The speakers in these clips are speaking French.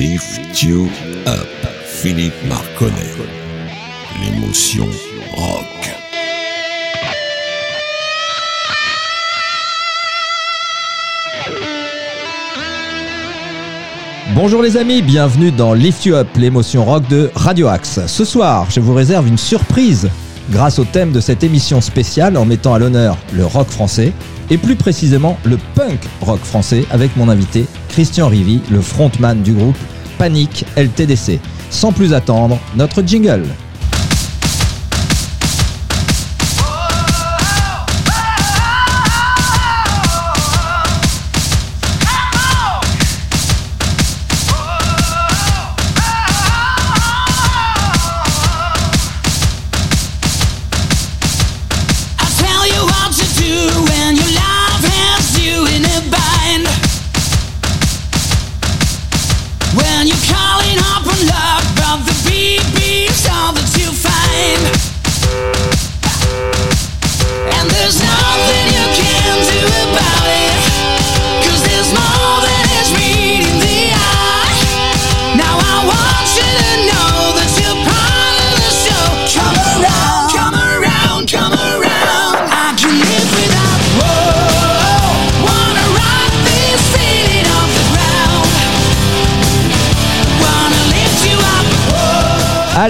Lift You Up, Philippe Marconnet. L'émotion rock. Bonjour les amis, bienvenue dans Lift You Up, l'émotion rock de Radio Axe. Ce soir, je vous réserve une surprise grâce au thème de cette émission spéciale en mettant à l'honneur le rock français et plus précisément le punk rock français avec mon invité Christian Rivy, le frontman du groupe Panic LTDC. Sans plus attendre, notre jingle.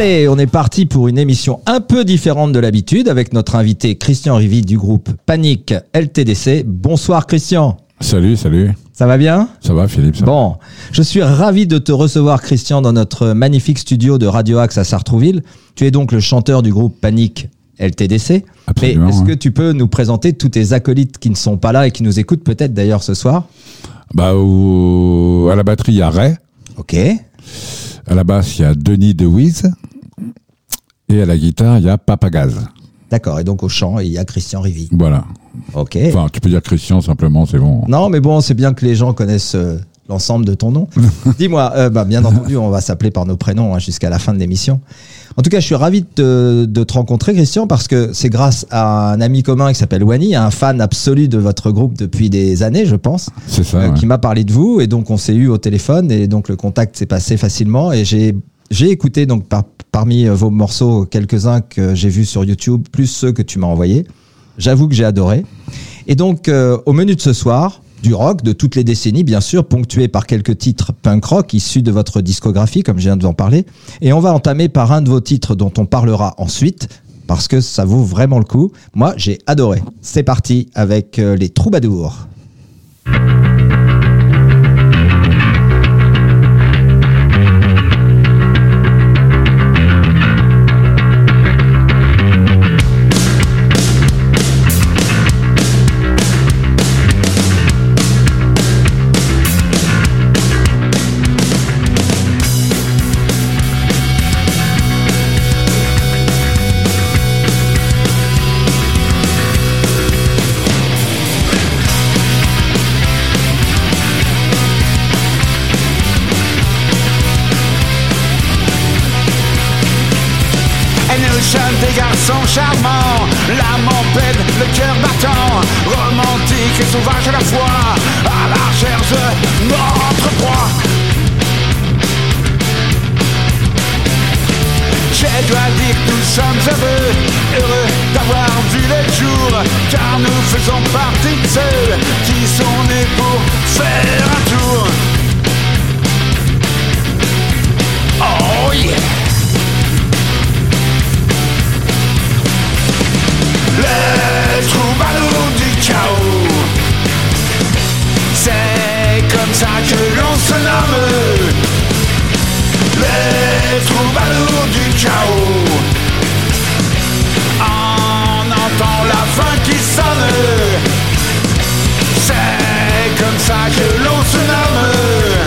Allez, on est parti pour une émission un peu différente de l'habitude avec notre invité Christian Rivy du groupe Panic LTDC. Bonsoir Christian, Salut, salut. ça va bien? Ça va, Philippe ça va Bon, je suis ravi de te recevoir Christian dans notre magnifique studio de Radio Axe à Sartrouville. Tu es donc le chanteur du groupe Panic LTDC. Absolument, est-ce que tu peux nous présenter tous tes acolytes qui ne sont pas là et qui nous écoutent peut-être d'ailleurs ce soir? Bah, au- à la batterie, il y a Ray. Ok. À la basse, il y a Denis DeWiz. Et à la guitare, il y a Papagaz. D'accord. Et donc au chant, il y a Christian Rivy. Voilà. Ok. Enfin, tu peux dire Christian simplement, c'est bon. Non, mais bon, c'est bien que les gens connaissent euh, l'ensemble de ton nom. Dis-moi, euh, bah, bien entendu, on va s'appeler par nos prénoms hein, jusqu'à la fin de l'émission. En tout cas, je suis ravi de te, de te rencontrer, Christian, parce que c'est grâce à un ami commun qui s'appelle Wani, un fan absolu de votre groupe depuis des années, je pense, C'est ça. euh, ouais. qui m'a parlé de vous. Et donc, on s'est eu au téléphone et donc le contact s'est passé facilement. Et j'ai j'ai écouté donc par- parmi euh, vos morceaux quelques-uns que j'ai vus sur YouTube, plus ceux que tu m'as envoyés. J'avoue que j'ai adoré. Et donc, euh, au menu de ce soir, du rock de toutes les décennies, bien sûr, ponctué par quelques titres punk rock issus de votre discographie, comme je viens de vous en parler. Et on va entamer par un de vos titres dont on parlera ensuite, parce que ça vaut vraiment le coup. Moi, j'ai adoré. C'est parti avec euh, les troubadours. Et sauvage à la fois, à la recherche de notre proie. Je dois dire que nous sommes heureux, heureux d'avoir vu le jour, car nous faisons partie de ceux qui sont nés pour faire un tour. Oh yeah! Troubadours du chaos ça que l'on se nomme Les troubadours du chaos. On entend la fin qui sonne C'est comme ça que l'on se nomme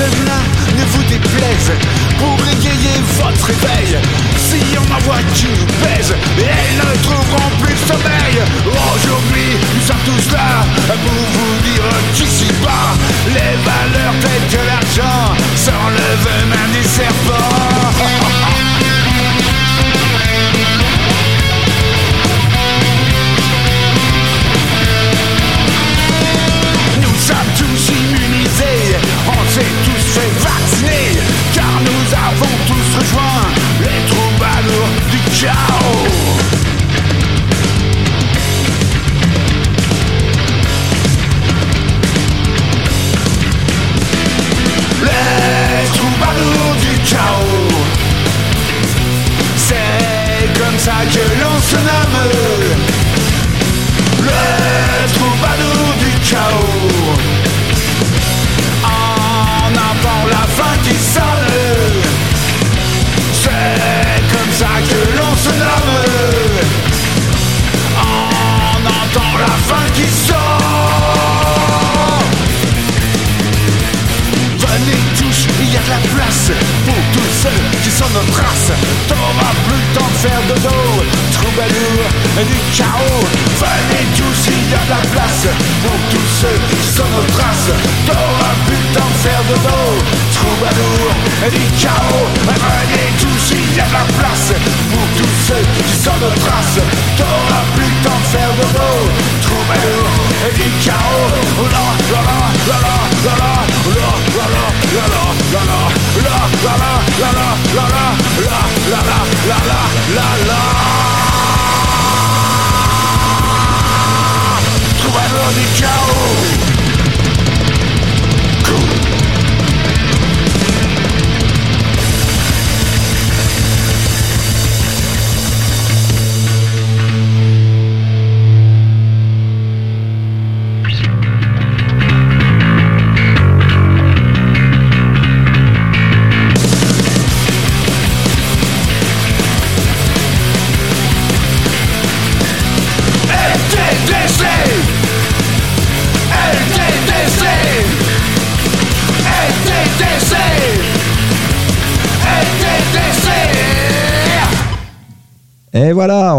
ne vous déplaise. Pour égayer votre réveil Si on envoie qui nous pèse Elles ne trouveront plus sommeil. Aujourd'hui, nous sommes tous là Pour vous dire qu'ici bas Les valeurs telles que l'argent Sont le venin des serpents les troubadours du chaos. Les troubadours du chaos. C'est comme ça que l'on se nomme. nos traces T'auras plus le temps de faire de dos Troubadour y a de la place pour tous ceux qui sont nos traces. T'auras plus le de faire de beau, troubadour et du chaos. Venez tous, il y a de la place pour tous ceux qui sont nos traces. T'auras plus le de faire de et du chaos. Oh là, là, là, là, là, guerro di ciao.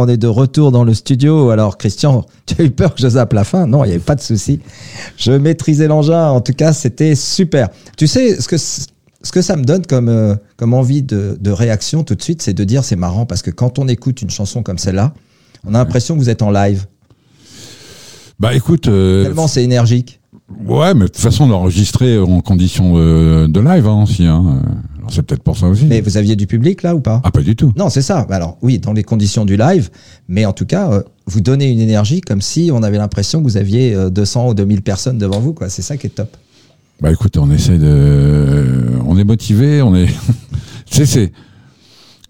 On est de retour dans le studio. Alors, Christian, tu as eu peur que je zappe la fin? Non, il n'y avait pas de souci. Je maîtrisais l'engin. En tout cas, c'était super. Tu sais, ce que, ce que ça me donne comme, euh, comme envie de, de réaction tout de suite, c'est de dire c'est marrant parce que quand on écoute une chanson comme celle-là, on a l'impression que vous êtes en live. Bah écoute, euh, Tellement c'est énergique. ouais, mais de toute façon, enregistré en condition de, de live hein, aussi. Hein. C'est peut-être pour ça aussi. Mais vous aviez du public là ou pas Ah, pas du tout. Non, c'est ça. Bah Alors oui, dans les conditions du live, mais en tout cas, euh, vous donnez une énergie comme si on avait l'impression que vous aviez euh, 200 ou 2000 personnes devant vous. quoi. C'est ça qui est top. Bah écoute, on essaie de, on est motivé, on est, tu sais, c'est,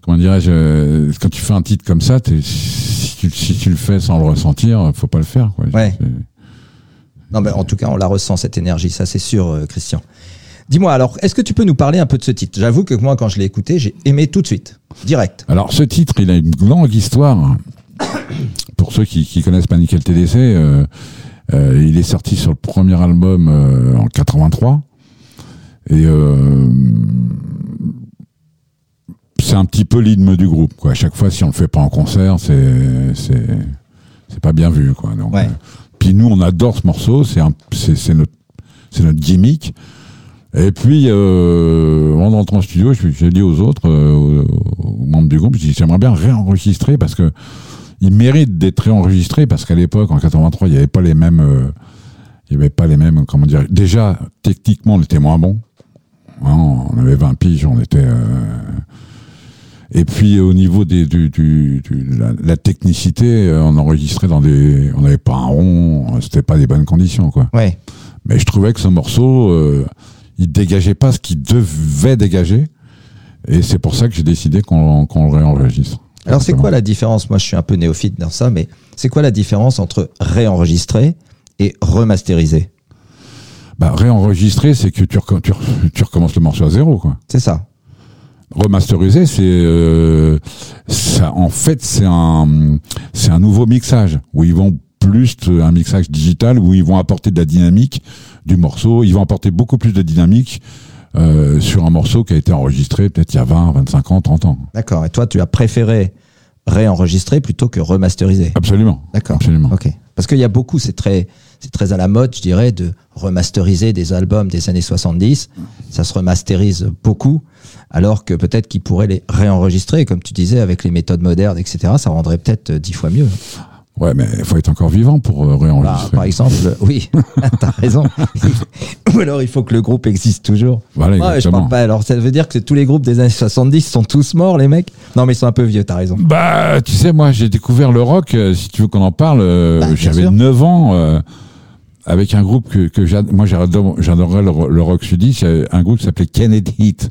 comment dirais-je, euh, quand tu fais un titre comme ça, si tu, si tu le fais sans le ressentir, faut pas le faire. Quoi. Ouais. Non, mais en tout cas, on la ressent cette énergie, ça c'est sûr, euh, Christian. Dis-moi alors, est-ce que tu peux nous parler un peu de ce titre? J'avoue que moi, quand je l'ai écouté, j'ai aimé tout de suite, direct. Alors ce titre, il a une longue histoire. Pour ceux qui, qui connaissent pas Nickel TDC, euh, euh, il est sorti sur le premier album euh, en 83. Et euh, c'est un petit peu l'hymne du groupe. Quoi. À chaque fois, si on le fait pas en concert, c'est c'est c'est pas bien vu. Quoi. Donc, Ouais. puis nous, on adore ce morceau. C'est un c'est c'est notre c'est notre gimmick. Et puis, euh, en entrant au studio, je- j'ai dit aux autres, euh, aux, membres du groupe, j'aimerais bien réenregistrer parce que il mérite d'être réenregistré parce qu'à l'époque, en 83, il n'y avait pas les mêmes, euh, il y avait pas les mêmes, comment dire. Déjà, techniquement, on était moins bon. Hein, on avait 20 piges, on était. euh, et puis au niveau des, du, du, du- de la, la technicité, euh, on enregistrait dans des, on n'avait pas un rond, c'était pas des bonnes conditions quoi. Ouais. Mais je trouvais que ce morceau, euh, il dégageait pas ce qu'il devait dégager. Et c'est pour ça que j'ai décidé qu'on qu'on le réenregistre. Alors c'est quoi la différence? Moi, je suis un peu néophyte dans ça, mais c'est quoi la différence entre réenregistrer et remasteriser? Bah, Réenregistrer, c'est que tu, reco- tu, re- tu recommences le morceau à zéro. Quoi. C'est ça. Remasteriser, c'est euh. En fait, c'est un c'est un nouveau mixage où ils vont plus un mixage digital où ils vont apporter de la dynamique du morceau. Ils vont apporter beaucoup plus de dynamique euh, sur un morceau qui a été enregistré peut-être il y a 20, 25 ans, 30 ans. D'accord. Et toi, tu as préféré réenregistrer plutôt que remasteriser? Absolument. D'accord. Absolument. Ok. Parce qu'il y a beaucoup, c'est très, c'est très à la mode, je dirais, de remasteriser des albums des années 70. Ça se remasterise beaucoup, alors que peut-être qu'ils pourraient les réenregistrer, comme tu disais, avec les méthodes modernes, etc. Ça rendrait peut-être euh, dix fois mieux. Ouais, mais il faut être encore vivant pour euh, Bah, réenregistrer. par exemple, euh, oui, t'as raison. Ou alors il faut que le groupe existe toujours. Voilà, Ouais, je parle pas. Alors ça veut dire que tous les groupes des années 70 sont tous morts, les mecs? Non, mais ils sont un peu vieux, t'as raison. Bah, tu sais, moi, j'ai découvert le rock, euh, si tu veux qu'on en parle, euh, Bah, j'avais sûr. 9 ans, avec un groupe que, que moi, j'adore- j'adorais le, le rock sudiste, un groupe qui s'appelait Kennedy Heat,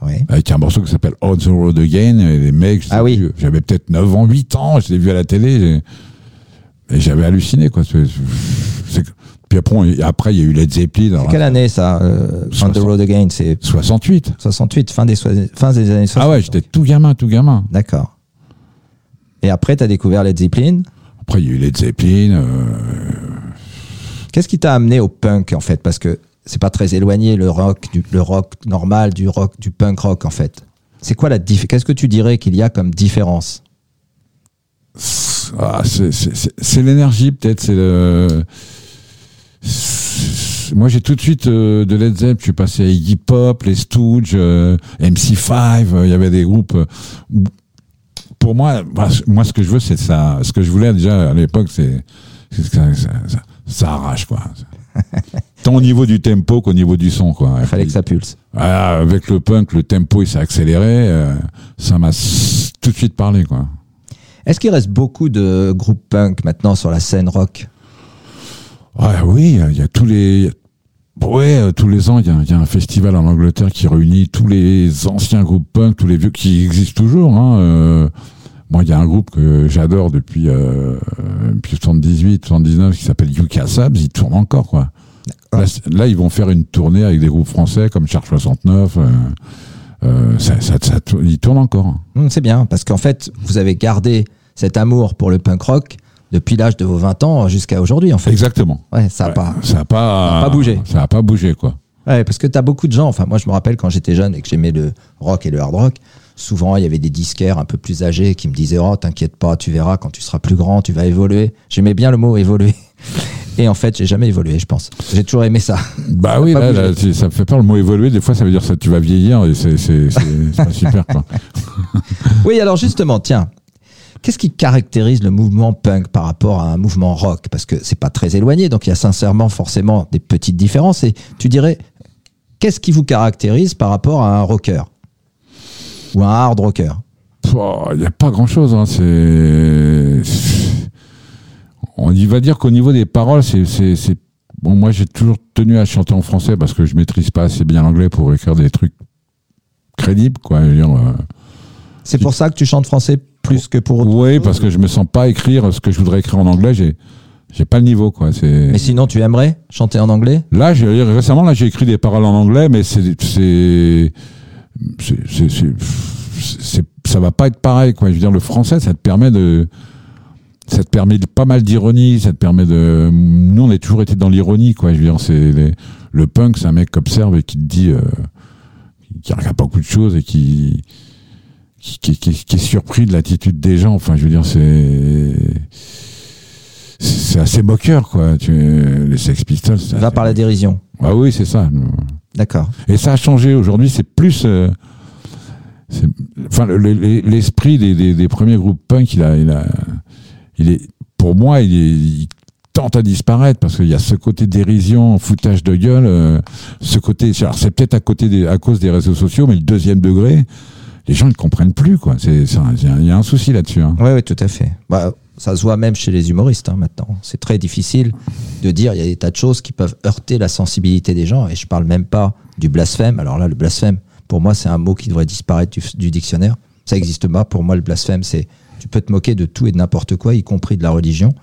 Ouais. avec un morceau qui s'appelle On the Road Again, et les mecs, Ah oui. j'avais peut-être 9 ans, 8 ans, je l'ai vu à la télé, et j'avais halluciné, quoi. Puis après, après, il y a eu Led Zeppelin, C'est quelle année ça euh, On the 60. Road Again, c'est 68. 68, fin des, fin des années 60. Ah ouais, j'étais tout gamin, tout gamin. D'accord. Et après, t'as découvert Led Zeppelin? Après, il y a eu Led Zeppelin, euh, Qu'est-ce qui t'a amené au punk en fait? Parce que c'est pas très éloigné le rock, du, le rock normal du rock, du punk rock en fait. C'est quoi la diff Qu'est-ce que tu dirais qu'il y a comme différence? C'est- ah, c'est- l'énergie peut-être, c'est le. Moi j'ai tout de suite euh, de Led Zeppelin, je suis passé à Iggy Pop, les Stooges, euh, MC5, euh, il y avait des groupes. pour moi, bah, moi ce que je veux c'est ça. Ce que je voulais déjà à l'époque c'est ça- ça arrache quoi. Tant au niveau du tempo qu'au niveau du son quoi. Il fallait que ça pulse. Ah, avec le punk, le tempo il s'est accéléré, euh, ça m'a tout de suite parlé quoi. Est-ce qu'il reste beaucoup de groupes punk maintenant sur la scène rock? Ah oui, il y a tous les ouais, euh, tous les ans, il y, a- il y a un festival en Angleterre qui réunit tous les anciens groupes punk, tous les vieux qui existent toujours. Hein. euh. moi, il y a un groupe que j'adore depuis, euh, depuis 78, 79 qui s'appelle UK Sabs, il tourne encore quoi. Là, c- là, ils vont faire une tournée avec des groupes français comme Charles 69. Euh, euh, ça, ça, tourne- ils tournent encore. Hum, C'est bien, parce qu'en fait, vous avez gardé cet amour pour le punk rock depuis l'âge de vos 20 ans jusqu'à aujourd'hui, en fait. Exactement. Ouais, ça a Ouais, pas. ça a pas, Ça a pas bougé. Ça a pas bougé quoi. Ouais, parce que t'as beaucoup de gens. Enfin, moi, je me rappelle quand j'étais jeune et que j'aimais le rock et le hard rock. Souvent, il y avait des disquaires un peu plus âgés qui me disaient Oh, t'inquiète pas, tu verras, quand tu seras plus grand, tu vas évoluer. J'aimais bien le mot évoluer. Et en fait, j'ai jamais évolué, je pense. J'ai toujours aimé ça. Bah oui, là, ça me fait peur le mot évoluer. Des fois, ça veut dire que tu vas vieillir et c'est pas super quoi. Oui, alors justement, tiens, qu'est-ce qui caractérise le mouvement punk par rapport à un mouvement rock? Parce que c'est pas très éloigné, donc il y a sincèrement forcément des petites différences. Et tu dirais, qu'est-ce qui vous caractérise par rapport à un rocker? Ou un hard rocker? Il n'y a pas grand-chose. Hein. C'est, on y va dire qu'au niveau des paroles, c'est, bon. Moi, j'ai toujours tenu à chanter en français parce que je maîtrise pas assez bien l'anglais pour écrire des trucs crédibles, quoi. Euh, C'est pour ça que tu chantes français plus que pour autre oui, parce que je me sens pas écrire ce que je voudrais écrire en anglais. J'ai, j'ai pas le niveau, quoi. C'est. Mais sinon, tu aimerais chanter en anglais? Là, j'ai, récemment, là, j'ai écrit des paroles en anglais, mais c'est, c'est, c'est, c'est, c'est- c'est- ça va pas être pareil, quoi. Je veux dire, le français, ça te permet de, ça te permet de- pas mal d'ironie, ça te permet de, nous, on a toujours été dans l'ironie, quoi. Je veux dire, c'est, les- le punk, c'est un mec qui observe et qui te dit, euh, qui regarde pas beaucoup de choses et qui, qui, qui, qui- qui est surpris de l'attitude des gens. Enfin, je veux dire, c'est, c'est assez moqueur, quoi. Tu, les Sex Pistols. c'est Va par la dérision. ah oui, c'est ça. D'accord. Et ça a changé. Aujourd'hui, c'est plus. euh, enfin, le- le- l'esprit des, des, des premiers groupes punk, il a, il a, il est, pour moi, il, tente à disparaître parce qu'il y a ce côté dérision, foutage de gueule, euh, ce côté. Alors, c'est peut-être à cause des réseaux sociaux, mais le deuxième degré, les gens ne comprennent plus, quoi. Il y a- un souci là-dessus. Hein. Oui, oui, tout à fait. Bah, ça se voit même chez les humoristes hein, maintenant. C'est très difficile de dire, il y a des tas de choses qui peuvent heurter la sensibilité des gens, et je parle même pas du blasphème. Alors là, le blasphème, pour moi, c'est un mot qui devrait disparaître du, dictionnaire. Ça existe pas. Pour moi, le blasphème, c'est tu peux te moquer de tout et de n'importe quoi, y compris de la religion.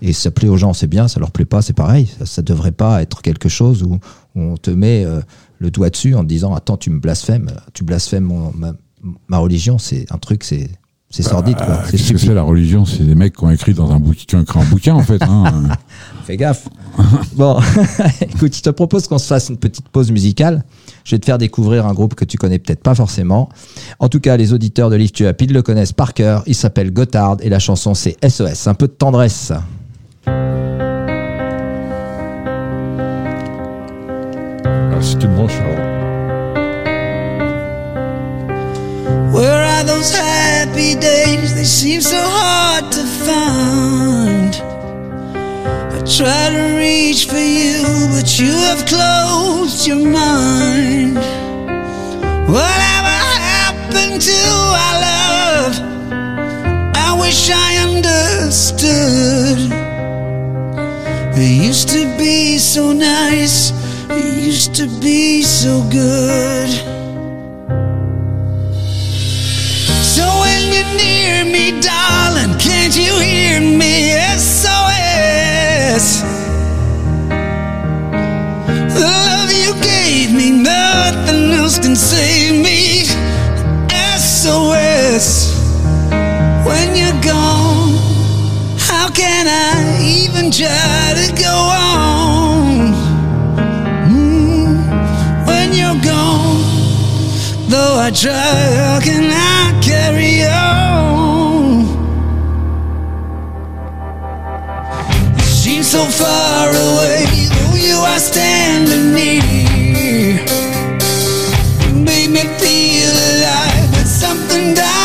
Et ça plaît aux gens, c'est bien, ça leur plaît pas, c'est pareil. Ça, ça devrait pas être quelque chose où, où on te met euh, le doigt dessus en te disant Attends, tu me blasphèmes, tu blasphèmes mon- ma, ma religion, c'est un truc, c'est c'est sordide, quoi. Ah, C'est Qu'est-ce que c'est la religion? C'est des mecs qui ont écrit dans un bouquin, un bouquin en fait. Hein. Fais gaffe. bon, écoute, je te propose qu'on se fasse une petite pause musicale. Je vais te faire découvrir un groupe que tu connais peut-être pas forcément. En tout cas, les auditeurs de Lift You Up, ils le connaissent par cœur. Il s'appelle Gotthard et la chanson c'est SOS. Un peu de tendresse. Ah, c'est une branche. Where are those happy days? They seem so hard to find. I try to reach for you, but you have closed your mind. Whatever happened to our love? I wish I understood. It used to be so nice, it used to be so good. So when you're near me, darling, can't you hear me? try to go on mm, when you're gone. Though I try, how can I carry on? You seem so far away, though you are standing near. You made me feel alive, but something died.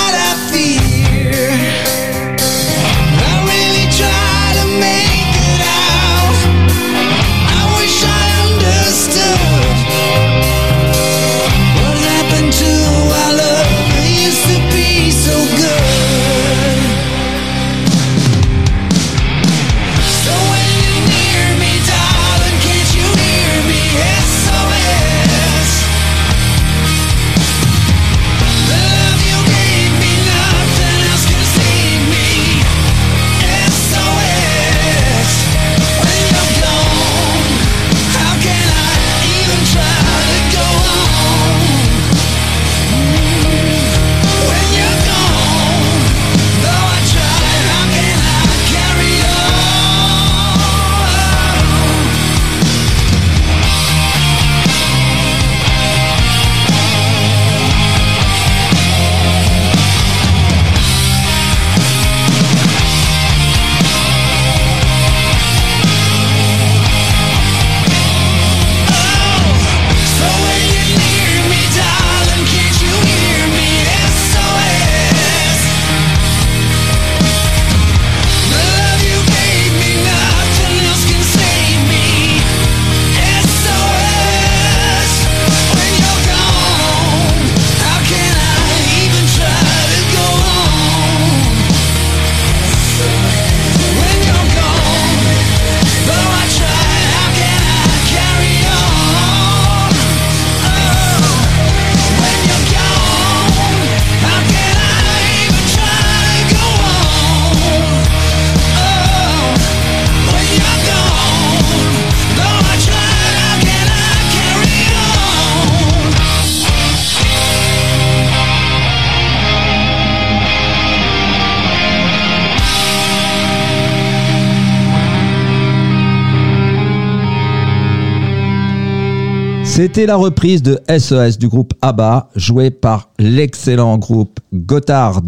C'était la reprise de SOS du groupe ABBA, jouée par l'excellent groupe Gotthard.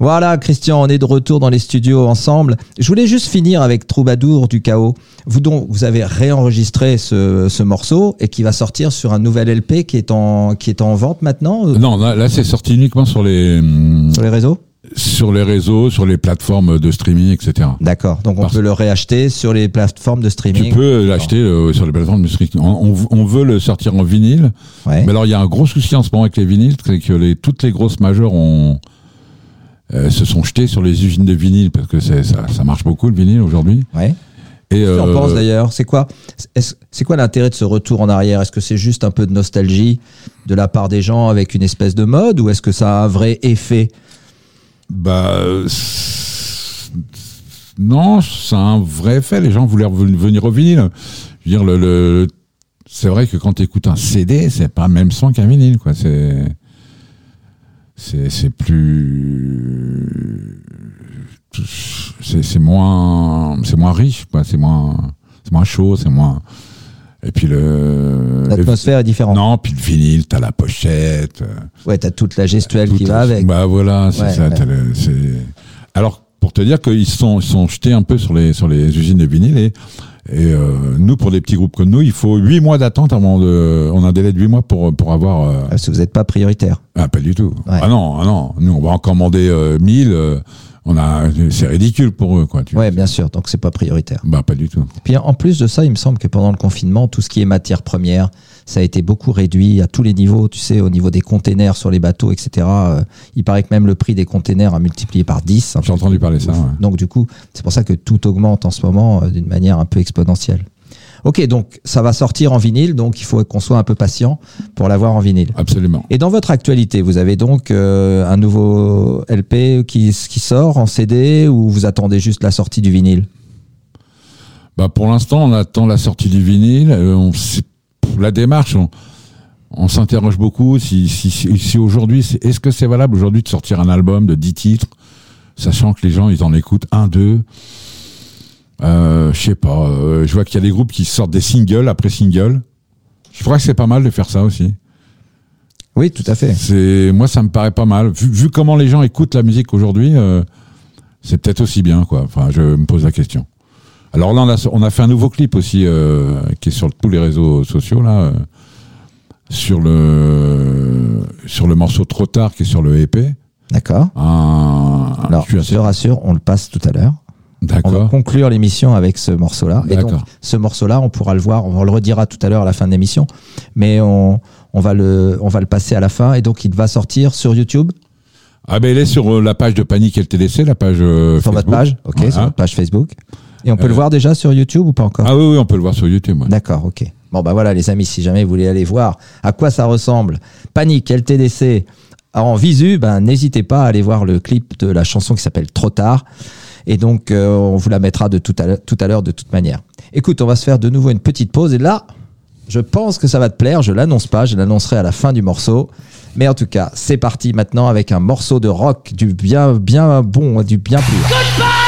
Voilà, Christian, on est de retour dans les studios ensemble. Je voulais juste finir avec Troubadour du chaos. Vous donc, vous avez réenregistré ce, ce morceau et qui va sortir sur un nouvel LP qui est en, qui est en vente maintenant euh, Non, là, là, c'est sorti uniquement sur les sur les réseaux? Sur les réseaux, sur les plateformes de streaming, etc. D'accord. Donc on Parce- peut le réacheter sur les plateformes de streaming. Tu peux l'acheter euh, sur les plateformes de streaming. On, on- on veut le sortir en vinyle, Ouais. mais alors il y a un gros souci en ce moment avec les vinyles, c'est que les, toutes les grosses majeures ont euh, se sont jetées sur les usines de vinyle parce que ça, ça marche beaucoup le vinyle aujourd'hui. Ouais. Et tu en euh, penses d'ailleurs? C'est quoi, c'est quoi l'intérêt de ce retour en arrière? Est-ce que c'est juste un peu de nostalgie de la part des gens avec une espèce de mode ou est-ce que ça a un vrai effet? Bah c'est- non, a un vrai effet. Les gens voulaient venir au vinyle. Je veux dire, le, le- c'est vrai que quand tu écoutes un CD, c'est pas le même son qu'un vinyle, quoi. C'est c'est c'est plus c'est c'est moins c'est moins riche, quoi. C'est moins c'est moins chaud, c'est moins et puis le L'atmosphère est différente. non, puis le vinyle, t'as la pochette. euh, Ouais, t'as toute la gestuelle qui va avec. Bah voilà, c'est Ouais, ça. ouais. le- Alors, pour te dire qu'ils sont, ils sont jetés un peu sur les, sur les usines de vinyle et, et euh, nous, pour des petits groupes comme nous, il faut huit mois d'attente avant de. On a un délai de huit mois pour, pour avoir. euh, Parce que vous n'êtes pas prioritaire. ah, pas du tout. Ouais. Ah non, ah non. Nous, on va en commander euh, 1000. On a, c'est ridicule pour eux, quoi. Tu Ouais, bien sûr. Donc c'est pas prioritaire. Bah, pas du tout. Puis en plus de ça, il me semble que pendant le confinement, tout ce qui est matière première, ça a été beaucoup réduit à tous les niveaux. Tu sais, au niveau des containers sur les bateaux, etc. Euh, il paraît que même le prix des containers a multiplié par 10. un J'ai entendu parler ça. ouais. Donc du coup, c'est pour ça que tout augmente en ce moment euh, d'une manière un peu exponentielle. Ok, donc ça va sortir en vinyle, donc il faut qu'on soit un peu patient pour l'avoir en vinyle. Absolument. Et dans votre actualité, vous avez donc euh, un nouveau LP qui, qui sort en CD ou vous attendez juste la sortie du vinyle? Bah pour l'instant, on attend la sortie du vinyle. Euh, on, la démarche, on, on s'interroge beaucoup si, si, si, si aujourd'hui, est-ce que c'est valable aujourd'hui de sortir un album de 10 titres, sachant que les gens ils en écoutent un, deux? Euh, je sais pas. euh, je vois qu'il y a des groupes qui sortent des singles après singles. Je crois que c'est pas mal de faire ça aussi. Oui, tout à fait. C'est moi, ça me paraît pas mal. Vu, vu comment les gens écoutent la musique aujourd'hui, euh, c'est peut-être aussi bien, quoi. Enfin, je me pose la question. Alors là, on a, on a fait un nouveau clip aussi euh, qui est sur tous les réseaux sociaux là, euh, sur le sur le morceau Trop tard qui est sur le EP. D'accord. Un, Alors, je je te rassure, on le passe tout à l'heure. On va conclure l'émission avec ce morceau-là. Et donc, ce morceau-là, on pourra le voir, on le redira tout à l'heure à la fin de l'émission, mais on, on va le, on va le passer à la fin. Et donc, il va sortir sur YouTube, Ah ben il est sur euh, la page de Panique LTDC, la page euh, sur votre Facebook. page, ok, sur votre page Facebook. Et on peut Euh, le voir déjà sur YouTube ou pas encore? Ah oui, oui, on peut le voir sur YouTube. ouais. D'accord, ok. Bon, bah voilà, les amis, si jamais vous voulez aller voir à quoi ça ressemble, Panique, LTDC, en visu, ben, n'hésitez pas à aller voir le clip de la chanson qui s'appelle Trop tard. Et donc, euh, on vous la mettra de tout à l'heure- de toute manière. Écoute, on va se faire de nouveau une petite pause. Et là, je pense que ça va te plaire. Je l'annonce pas, je l'annoncerai à la fin du morceau. Mais en tout cas, c'est parti maintenant avec un morceau de rock du bien, bien bon, du bien plus.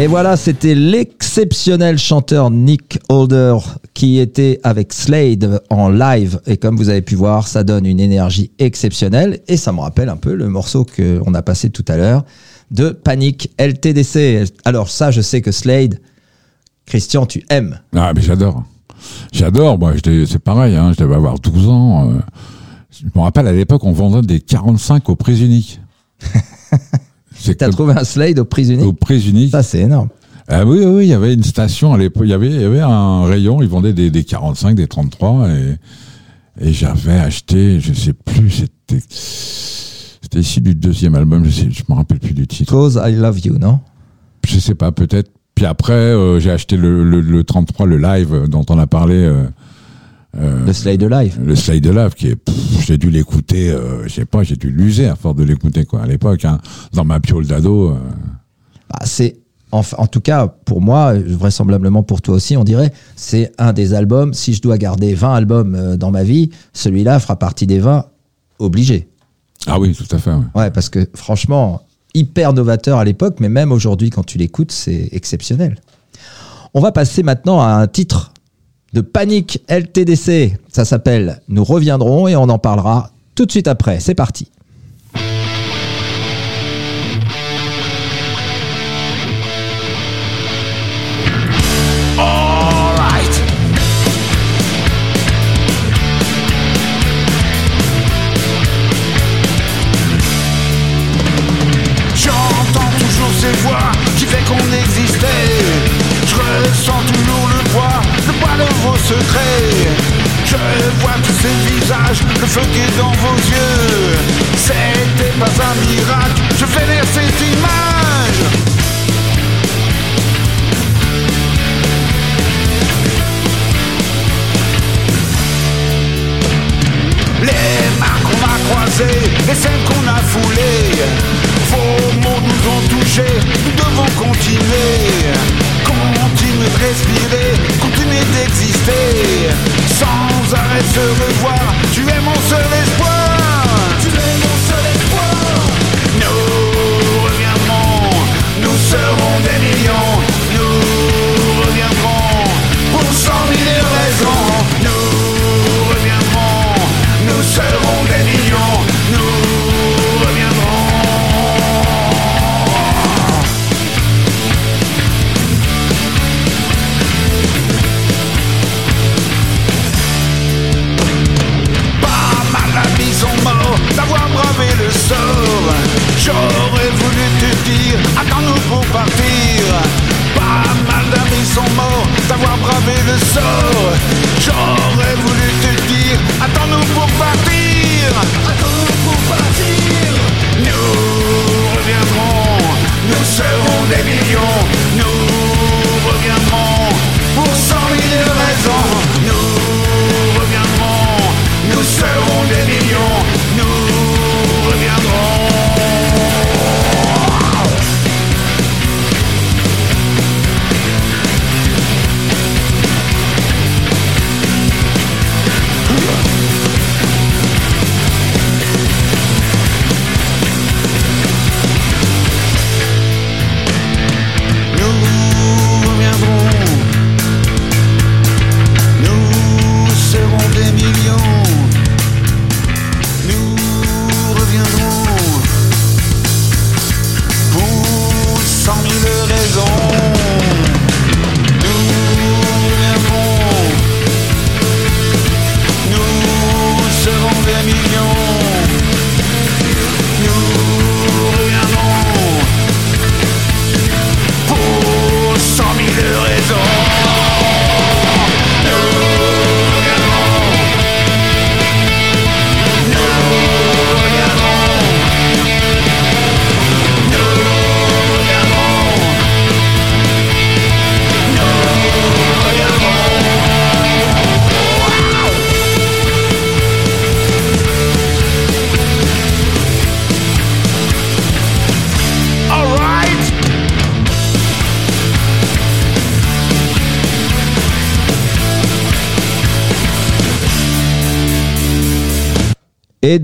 Et voilà, c'était l'exceptionnel chanteur Nick Holder qui était avec Slade en live. Et comme vous avez pu voir, ça donne une énergie exceptionnelle. Et ça me rappelle un peu le morceau qu'on a passé tout à l'heure de Panic LTDC. Alors ça, je sais que Slade, Christian, tu aimes. Ah, mais j'adore. J'adore. Moi, c'est pareil, hein, je devais avoir 12 ans. euh, je me rappelle, à l'époque, on vendait des 45 aux prises uniques. C'est T'as trouvé un Slade aux prises aux uniques prises uniques. Ça, c'est énorme. Ah oui, oui, il y avait une station à l'époque, il y avait, il y avait un rayon, ils vendaient des, des 45, des 33, et, et j'avais acheté, je sais plus, c'était, c'était ici du deuxième album, je sais, je me rappelle plus du titre. Cause I Love You, non? Je sais pas, peut-être. Puis après, euh, j'ai acheté le, le, le 33, le live dont on a parlé, euh, euh, Le Slade live. le Slide de Love, qui est, j'ai dû l'écouter, euh, je sais pas, j'ai dû l'user à force de l'écouter, quoi, à l'époque, hein, dans ma piole d'ado. euh. Bah, c'est en, en tout cas pour moi, vraisemblablement pour toi aussi, on dirait, c'est un des albums. Si je dois garder 20 albums euh, dans ma vie, celui-là fera partie des 20 obligés. Ah oui, tout à fait. ouais. Ouais, parce que franchement, hyper novateur à l'époque, mais même aujourd'hui, quand tu l'écoutes, c'est exceptionnel. On va passer maintenant à un titre de Panic LTDC. Ça s'appelle Nous reviendrons et on en parlera tout de suite après. C'est parti.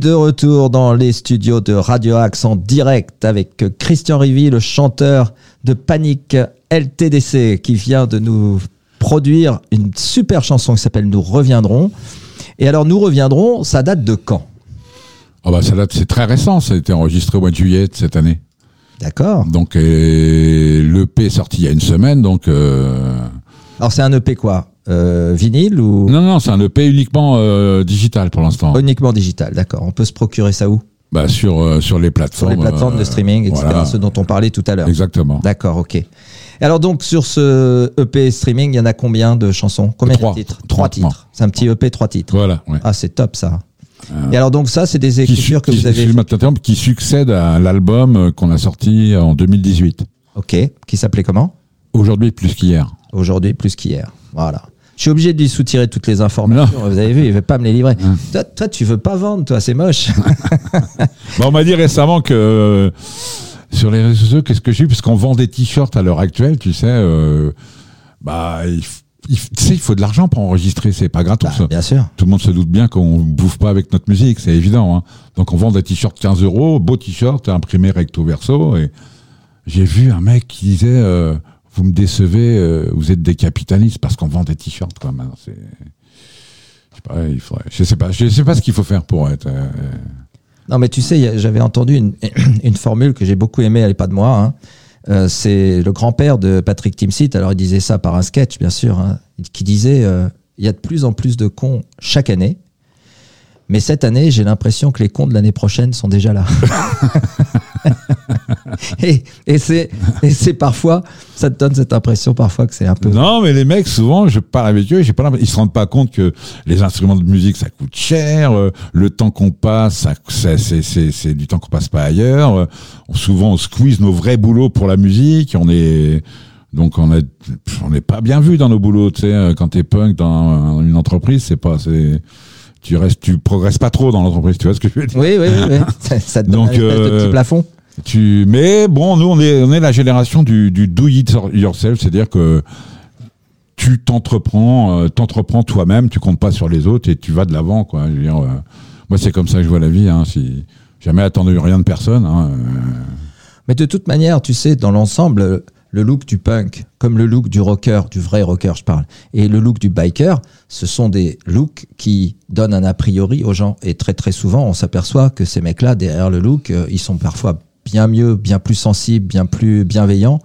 De retour dans les studios de Radio Axe en direct avec Christian Rivy, le chanteur de Panic LTDC qui vient de nous produire une super chanson qui s'appelle Nous reviendrons. Et alors, Nous reviendrons, ça date de quand? Oh bah ça date, c'est très récent, ça a été enregistré au mois de juillet de cette année. D'accord. Donc l'EP est sorti il y a une semaine, donc euh, Alors, c'est un EP quoi? Euh, Vinyle ou non non c'est un EP uniquement euh, digital pour l'instant. uniquement digital D'accord. On peut se procurer ça où? Bah sur euh, sur les Sur plateformes. les plateformes de euh, streaming, etc. voilà. Ce dont on parlait tout à l'heure. Exactement. D'accord, ok. Alors donc sur ce EP streaming, il y en a combien de chansons? Combien Trois. de titres? Trois Trois titres. C'est un petit EP, trois titres. Voilà. Ouais. Ah, c'est top ça. Et alors donc ça, c'est des Qui, écritures que qui- vous avez. t'interrompre, qui succède à l'album euh, qu'on a sorti en 2018. Ok. Qui s'appelait comment? Aujourd'hui plus qu'hier. Aujourd'hui plus qu'hier. Voilà. Je suis obligé de lui soutirer toutes les informations. Vous avez vu, il veut pas me les livrer. Toi, toi, tu veux pas vendre, toi, c'est moche. Bah, on m'a dit récemment que euh, sur les réseaux sociaux, qu'est-ce que j'ai eu? Parce qu'on vend des t-shirts à l'heure actuelle, tu sais, euh, bah, il, f- il f- tu sais, il faut de l'argent pour enregistrer, c'est pas gratos. Bah, bien sûr. Tout le monde se doute bien qu'on bouffe pas avec notre musique, c'est évident. Hein. Donc on vend des t-shirts 15 euros, beau t-shirt, imprimé recto verso. Et j'ai vu un mec qui disait euh, Vous me décevez, euh, vous êtes des capitalistes parce qu'on vend des t-shirts. Quoi. Maintenant, c'est- je sais pas, il faudrait- je sais pas, je sais pas ce qu'il faut faire pour être. euh, Non, mais tu sais, j'avais entendu une, une formule que j'ai beaucoup aimée, elle n'est pas de moi. hein. Euh, c'est le grand-père de Patrick Timsit. Alors, il disait ça par un sketch, bien sûr, hein, qui disait il y a de plus en plus de cons chaque année. Mais cette année, j'ai l'impression que les cons de l'année prochaine sont déjà là. et et c'est et c'est parfois, ça te donne cette impression parfois que c'est un peu. Non, mais les mecs, souvent, je parle avec eux, j'ai pas ils se rendent pas compte que les instruments de musique, ça coûte cher, euh, le temps qu'on passe, ça, c'est, c'est, c'est du temps qu'on passe pas ailleurs. euh, souvent, on squeeze nos vrais boulots pour la musique, on est, donc on est, on n'est pas bien vu dans nos boulots, tu sais, euh, quand t'es punk dans une entreprise, c'est pas, c'est, tu restes, tu progresses pas trop dans l'entreprise, tu vois ce que je veux dire? Oui, oui, oui. oui. Ça, ça te donne Donc, un euh, petit plafond. Mais bon, nous on est, la génération du, do it yourself, c'est-à-dire que tu t'entreprends, euh, t'entreprends toi-même, tu comptes pas sur les autres et tu vas de l'avant, euh, moi c'est comme ça que je vois la vie. Hein, si jamais attendu rien de personne. Hein, euh, Mais de toute manière, tu sais, dans l'ensemble, le look du punk, comme le look du rocker, du vrai rocker, je parle, et le look du biker, ce sont des looks qui donnent un a priori aux gens. Et très très souvent, on s'aperçoit que ces mecs-là, derrière le look, euh, ils sont parfois bien mieux, bien plus sensibles, bien plus bienveillants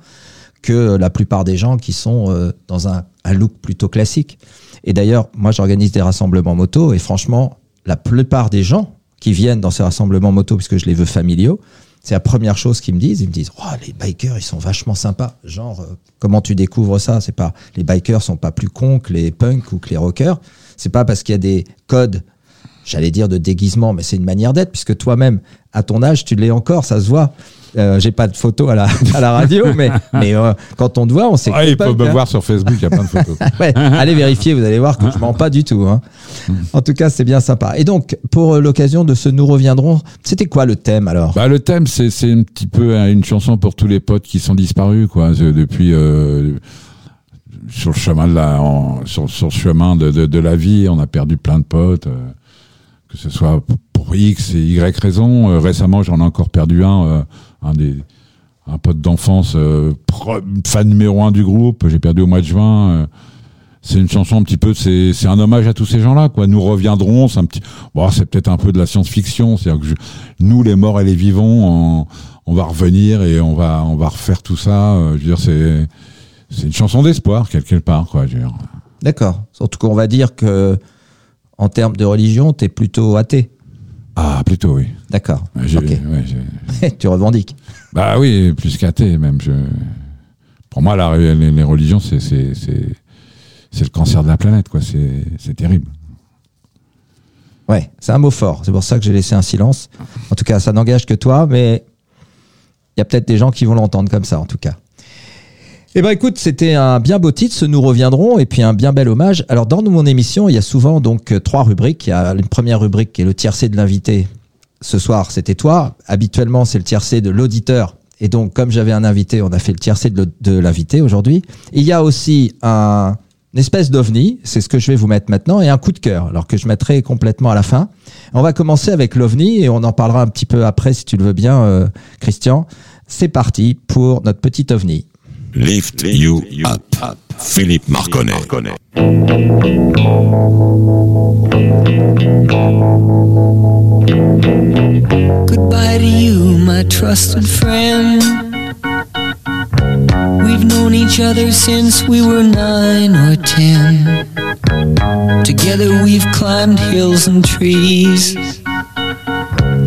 que la plupart des gens qui sont euh, dans un, un look plutôt classique. Et d'ailleurs, moi, j'organise des rassemblements moto et franchement, la plupart des gens qui viennent dans ces rassemblements moto, puisque je les veux familiaux, c'est la première chose qu'ils me disent. Ils me disent, oh, les bikers, ils sont vachement sympas. Genre, euh, comment tu découvres ça? C'est pas les bikers sont pas plus cons que les punks ou que les rockers. C'est pas parce qu'il y a des codes, j'allais dire de déguisement, mais c'est une manière d'être, puisque toi-même, à ton âge, tu l'es encore, ça se voit. Euh, J'ai pas de photos à la, à la radio, mais, mais euh, quand on te voit, on sait que ah, il peut me hein. voir sur Facebook, il y a plein de photos. Ouais, allez vérifier, vous allez voir que je mens pas du tout. hein. En tout cas, c'est bien sympa. Et donc, pour euh, l'occasion de ce Nous reviendrons, c'était quoi le thème alors? Bah, le thème, c'est, un petit peu euh, une chanson pour tous les potes qui sont disparus, quoi, C'est depuis euh, sur le chemin de la, en- sur, sur le chemin de, de, de la vie, on a perdu plein de potes, euh, que ce soit pour X et Y raison. Euh, récemment, j'en ai encore perdu un, euh, un des un pote d'enfance, euh, fan numéro un du groupe. J'ai perdu au mois de juin. c'est une chanson un petit peu, c'est un hommage à tous ces gens-là, quoi. Nous reviendrons, c'est un petit, bon, c'est peut-être un peu de la science-fiction, c'est-à-dire que je- nous, les morts et les vivants, on, va revenir et on va, on va refaire tout ça. je veux dire, c'est, c'est une chanson d'espoir quelque part, quoi. Dire. D'accord. En tout cas, on va dire que en termes de religion, tu es plutôt athée. Ah, plutôt oui. D'accord. J'ai- Ok. ouais, j'ai- tu revendiques. bah oui, plus qu'athée même. Je, pour moi, la, les, les religions, c'est, le cancer de la planète, quoi. C'est, c'est terrible. Ouais, c'est un mot fort. C'est pour ça que j'ai laissé un silence. En tout cas, ça n'engage que toi, mais il y a peut-être des gens qui vont l'entendre comme ça, en tout cas. Eh ben écoute, c'était un bien beau titre, nous reviendrons, et puis un bien bel hommage. Alors dans mon émission, il y a souvent donc euh, trois rubriques. Il y a une première rubrique qui est le tiercé de l'invité. Ce soir, c'était toi. Habituellement, c'est le tiercé de l'auditeur. Et donc, comme j'avais un invité, on a fait le tiercé de l'invité aujourd'hui. Il y a aussi un, une espèce d'ovni, c'est ce que je vais vous mettre maintenant, et un coup de cœur, alors que je mettrai complètement à la fin. On va commencer avec l'ovni, et on en parlera un petit peu après, si tu le veux bien, euh, Christian. C'est parti pour notre petit ovni. Lift You Up. Philippe Marconnet. Goodbye to you, my trusted friend. We've known each other since we were nine or ten. Together we've climbed hills and trees.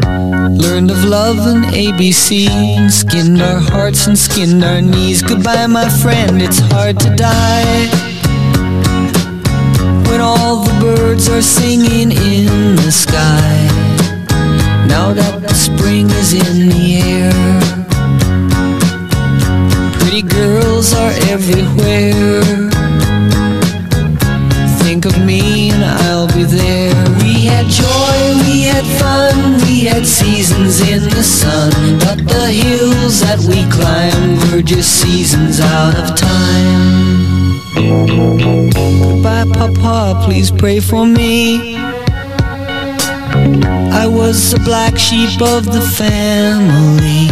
Learned of love and ABC, and skinned our hearts and skinned our knees. Goodbye, my friend, it's hard to die. When all the birds are singing in the sky. Now that the spring is in the air, pretty girls are everywhere. Just seasons out of time. Goodbye, Papa, please pray for me. I was the black sheep of the family.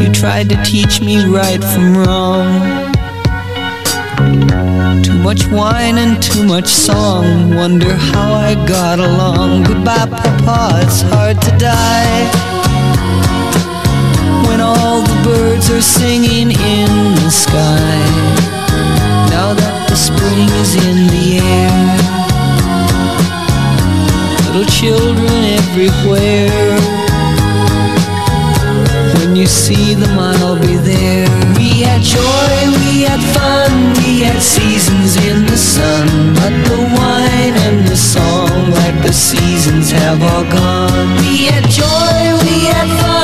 You tried to teach me right from wrong. Too much wine and too much song. Wonder how I got along. Goodbye, Papa, it's hard to die. When all the birds are singing in the sky. Now that the spring is in the air little children everywhere. When you see them, I'll be there. We had joy, we had fun, we had seasons in the sun. But the wine and the song, like the seasons, have all gone. We had joy, we had fun,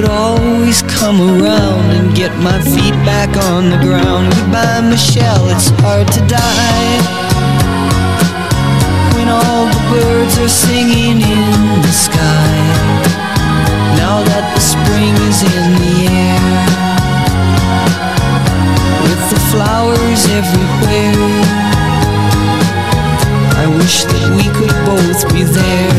would always come around and get my feet back on the ground. Goodbye, Michelle, it's hard to die. When all the birds are singing in the sky. Now that the spring is in the air With the flowers everywhere I wish that we could both be there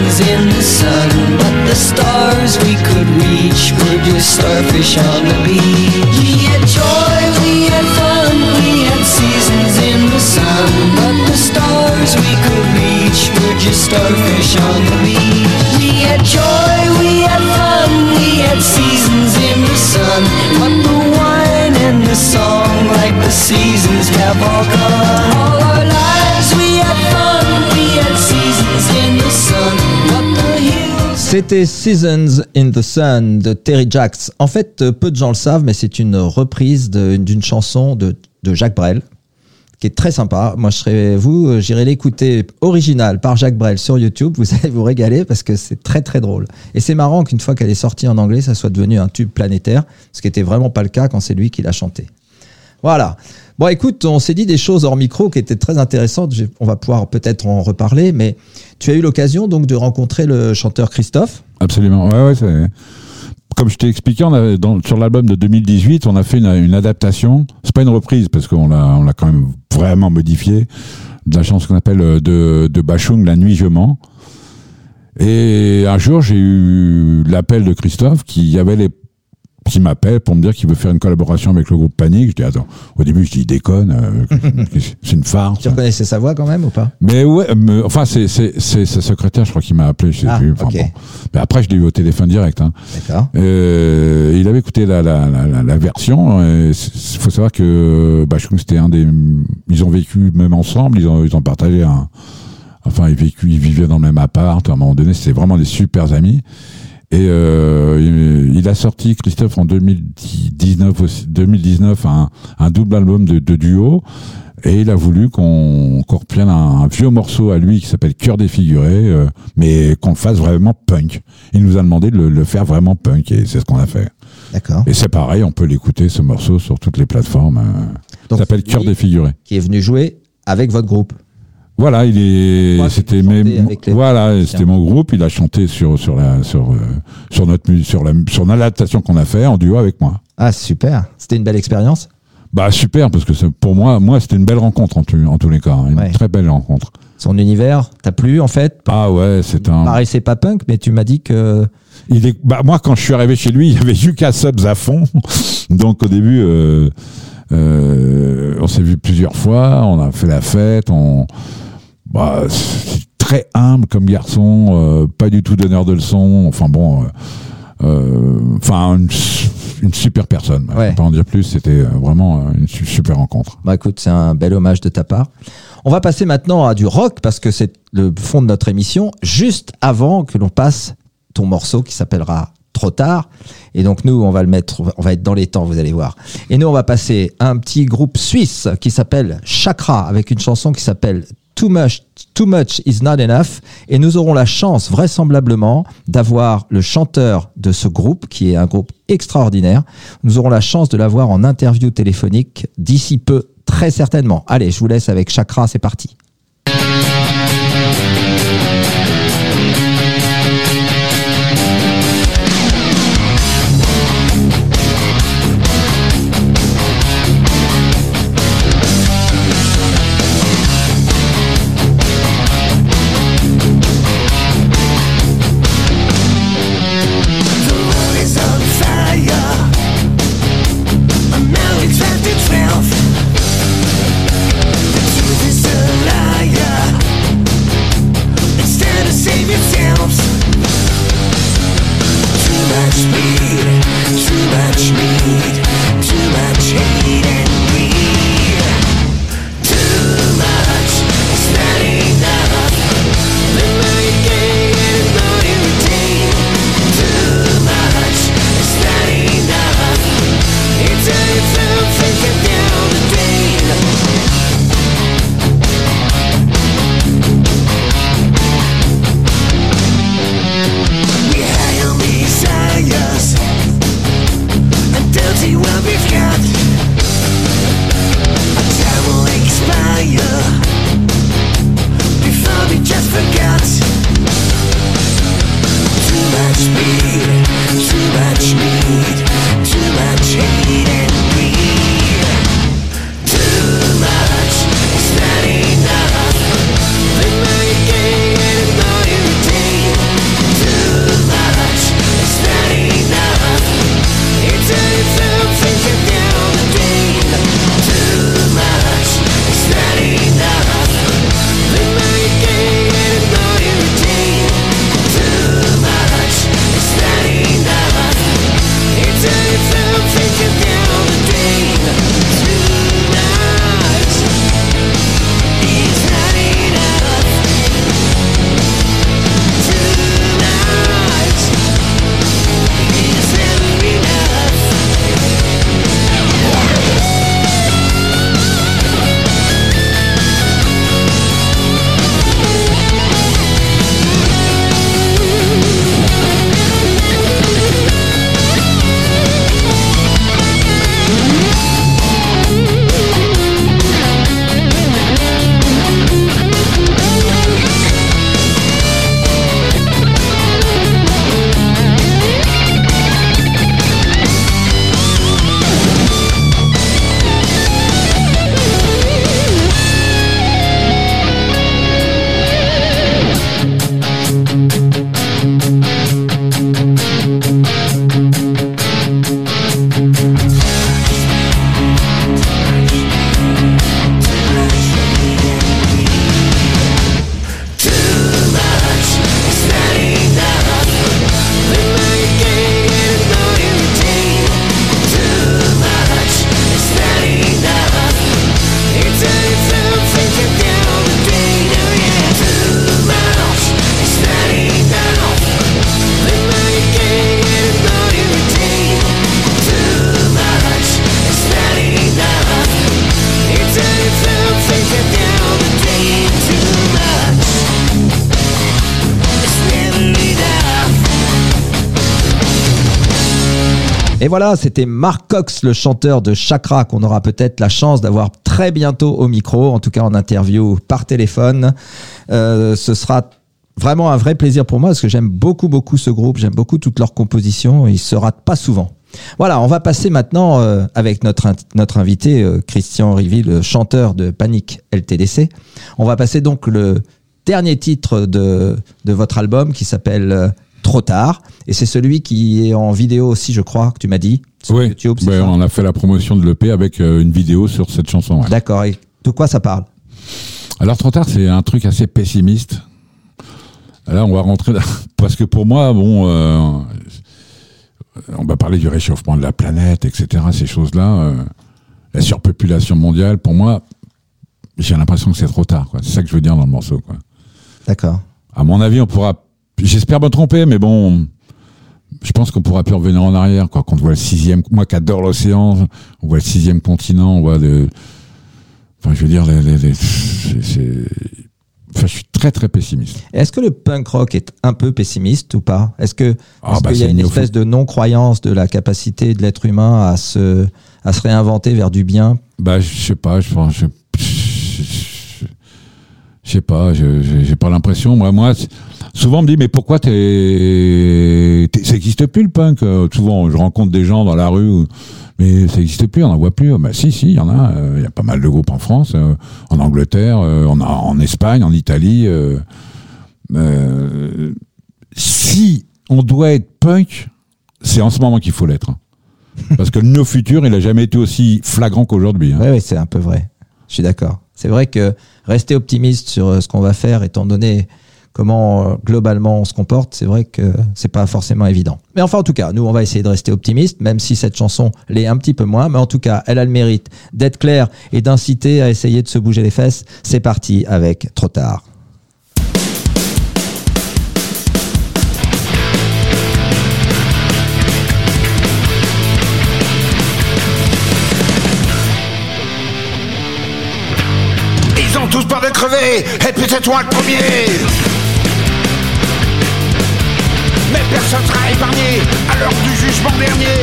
seasons in the sun But the stars we could reach were just starfish on the beach. We had joy, we had fun, we had seasons in the sun But the stars we could reach were just starfish on the beach. We had joy, we had fun, we had seasons in the sun But the wine and the song like the seasons have all gone. All our lives C'était Seasons in the Sun de Terry Jacks. En fait, euh, peu de gens le savent, mais c'est une reprise d'une chanson de, de Jacques Brel qui est très sympa. Moi, je serais vous, euh, j'irai l'écouter original par Jacques Brel sur YouTube. Vous allez vous régaler parce que c'est très très drôle. Et c'est marrant qu'une fois qu'elle est sortie en anglais, ça soit devenu un tube planétaire, ce qui était vraiment pas le cas quand c'est lui qui l'a chanté. Voilà. Bon, écoute, on s'est dit des choses hors micro qui étaient très intéressantes. On va pouvoir peut-être en reparler, mais tu as eu l'occasion donc de rencontrer le chanteur Christophe. Absolument. Comme je t'ai expliqué, sur l'album de 2018, on a fait une, une adaptation. C'est pas une reprise parce qu'on l'a, on l'a quand même vraiment modifié de la chanson qu'on appelle euh, de, de Bachung, La nuit je mens. Et un jour, j'ai eu l'appel de Christophe qui avait les qui m'appelle pour me dire qu'il veut faire une collaboration avec le groupe Panique. Je dis attends, au début je dis il déconne, euh, c'est une farce. Tu reconnaissais sa voix quand même ou pas? Mais ouais, mais, enfin c'est c'est c'est sa secrétaire, je crois qu'il m'a appelé, je sais Ah, plus. Enfin, ok. bon. Mais après je l'ai eu au téléphone direct. Hein. D'accord. Euh, il avait écouté la la la, version. Il faut savoir que Bachung c'était un des, ils ont vécu même ensemble, ils ont ils ont partagé un, enfin ils vécu, ils vivaient dans le même appart. À un moment donné, c'était vraiment des super amis. Et euh, il, a sorti Christophe en 2019 aussi, 2019 un, un double album de, de duo. Et il a voulu qu'on qu'on reprenne un, un vieux morceau à lui qui s'appelle Cœur défiguré, euh, mais qu'on le fasse vraiment punk. Il nous a demandé de le, le faire vraiment punk et c'est ce qu'on a fait. D'accord. Et c'est pareil, on peut l'écouter ce morceau sur toutes les plateformes. euh. Donc, s'appelle c'est Cœur défiguré. Qui est venu jouer avec votre groupe. Voilà, il est, c'était mes, voilà, mon groupe. Il a chanté sur sur la sur euh, sur notre sur la sur l'adaptation qu'on a fait en duo avec moi. Ah, super. C'était une belle expérience? Bah super parce que pour moi, moi c'était une belle rencontre en, tous les cas, hein, une Ouais. très belle rencontre. Son univers t'a plu, en fait? Ah ouais, c'est un. paraissait pas punk, mais tu m'as dit que. Il est, bah, moi, quand je suis arrivé chez lui, il y avait Yuka Subs à fond. Donc, au début, euh, euh, on s'est vu plusieurs fois, on a fait la fête, on, bah, très humble comme garçon, euh, pas du tout donneur de leçons, enfin bon, euh, euh, enfin, une, une super personne. Ouais. Je peux pas en dire plus, c'était vraiment une su- super rencontre. Bah écoute, c'est un bel hommage de ta part. On va passer maintenant à du rock parce que c'est le fond de notre émission, juste avant que l'on passe ton morceau qui s'appellera Trop tard. Et donc nous, on va le mettre, on va être dans les temps, vous allez voir. Et nous, on va passer à un petit groupe suisse qui s'appelle Chakra avec une chanson qui s'appelle Too much, too much is not enough. Et nous aurons la chance, vraisemblablement, d'avoir le chanteur de ce groupe, qui est un groupe extraordinaire. Nous aurons la chance de l'avoir en interview téléphonique d'ici peu, très certainement. Allez, je vous laisse avec Chakra, c'est parti. C'était Mark Cox, le chanteur de Chakra, qu'on aura peut-être la chance d'avoir très bientôt au micro, en tout cas en interview par téléphone. Euh, ce sera vraiment un vrai plaisir pour moi parce que j'aime beaucoup, beaucoup ce groupe, j'aime beaucoup toutes leurs compositions, ils se ratent pas souvent. Voilà, on va passer maintenant euh, avec notre, notre invité euh, Christian Rivy, le chanteur de Panic LTDC. On va passer donc le dernier titre de, de votre album qui s'appelle Trop tard. Et c'est celui qui est en vidéo aussi, je crois, que tu m'as dit. Sur Oui, YouTube, c'est ouais, ça on a fait la promotion de l'EP avec euh, une vidéo sur cette chanson. ouais. D'accord. Et de quoi ça parle? Alors trop tard, c'est un truc assez pessimiste. Là, on va rentrer parce que pour moi, bon, euh, on va parler du réchauffement de la planète, etc. Ces choses-là, euh, la surpopulation mondiale. Pour moi, j'ai l'impression que c'est trop tard. C'est ça que je veux dire dans le morceau. D'accord. À mon avis, on pourra. J'espère me tromper, mais bon, je pense qu'on pourra plus revenir en arrière. Quoi. Quand on voit le sixième, moi qui adore l'océan, on voit le sixième continent, on voit de. Enfin, je veux dire, les, les- les- c'est- Enfin, je suis très très pessimiste. Est-ce que le punk rock est un peu pessimiste ou pas? Est-ce que Ah, bah, qu'il y a une espèce de non-croyance de la capacité de l'être humain à se à se réinventer vers du bien? Bah, je sais pas, je pense, je, je, je- sais pas, j'ai pas l'impression. Moi, souvent on me dit, mais pourquoi t'es, ça existe plus le punk? Euh, Souvent, je rencontre des gens dans la rue, mais ça existe plus, on n'en voit plus. Bah, si, si, il y en a. euh, Il y a pas mal de groupes en France, euh, en Angleterre, en, Espagne, en Italie. si on doit être punk, c'est en ce moment qu'il faut l'être. hein. Parce que nos futurs, il a jamais été aussi flagrant qu'aujourd'hui. hein. Oui, oui, c'est un peu vrai. Je suis d'accord. C'est vrai que rester optimiste sur euh, ce qu'on va faire, étant donné comment euh, globalement on se comporte, c'est vrai que c'est pas forcément évident. Mais enfin, en tout cas, nous, on va essayer de rester optimiste, même si cette chanson l'est un petit peu moins. Mais en tout cas, elle a le mérite d'être claire et d'inciter à essayer de se bouger les fesses. C'est parti avec Trop tard. Et peut-être moi le premier. Mais personne sera épargné à l'heure du jugement dernier.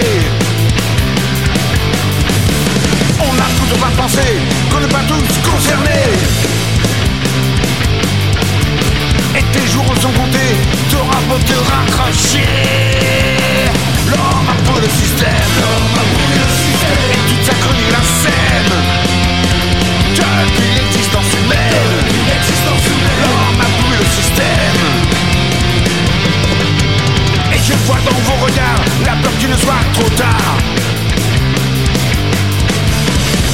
On a tout de penser qu'on n'est pas tous concernés. Et tes jours sont comptés, t'auras beau te raccrocher. A pour le système, Et je vois dans vos regards la peur qu'il ne soit trop tard.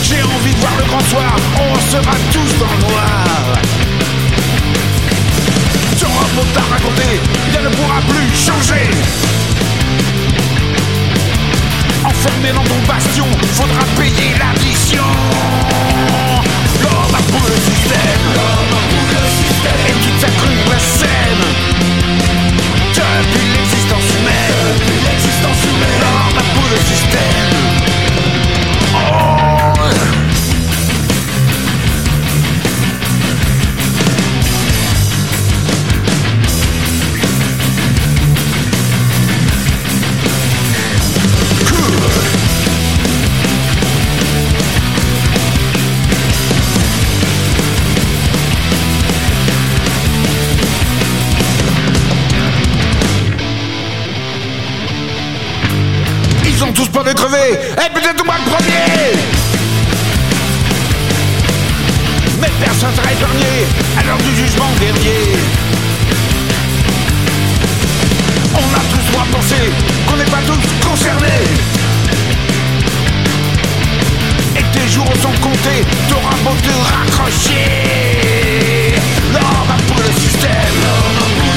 J'ai envie de voir le grand soir, on sera tous dans le noir. Tu auras beau t'as raconté, rien ne pourra plus changer. Enfermé dans ton bastion, faudra payer l'addition. L'homme système, Et toute sa crue la. Depuis l'existence humaine, depuis l'existence humaine. Pour le système. Ont tous de crever, et peut-être moi le premier. Mais personne sera épargné à l'heure du jugement dernier. On a tous droit à penser qu'on n'est pas tous concernés. Et tes jours sont comptés, t'auras beau te raccrocher. L'homme a pour le système,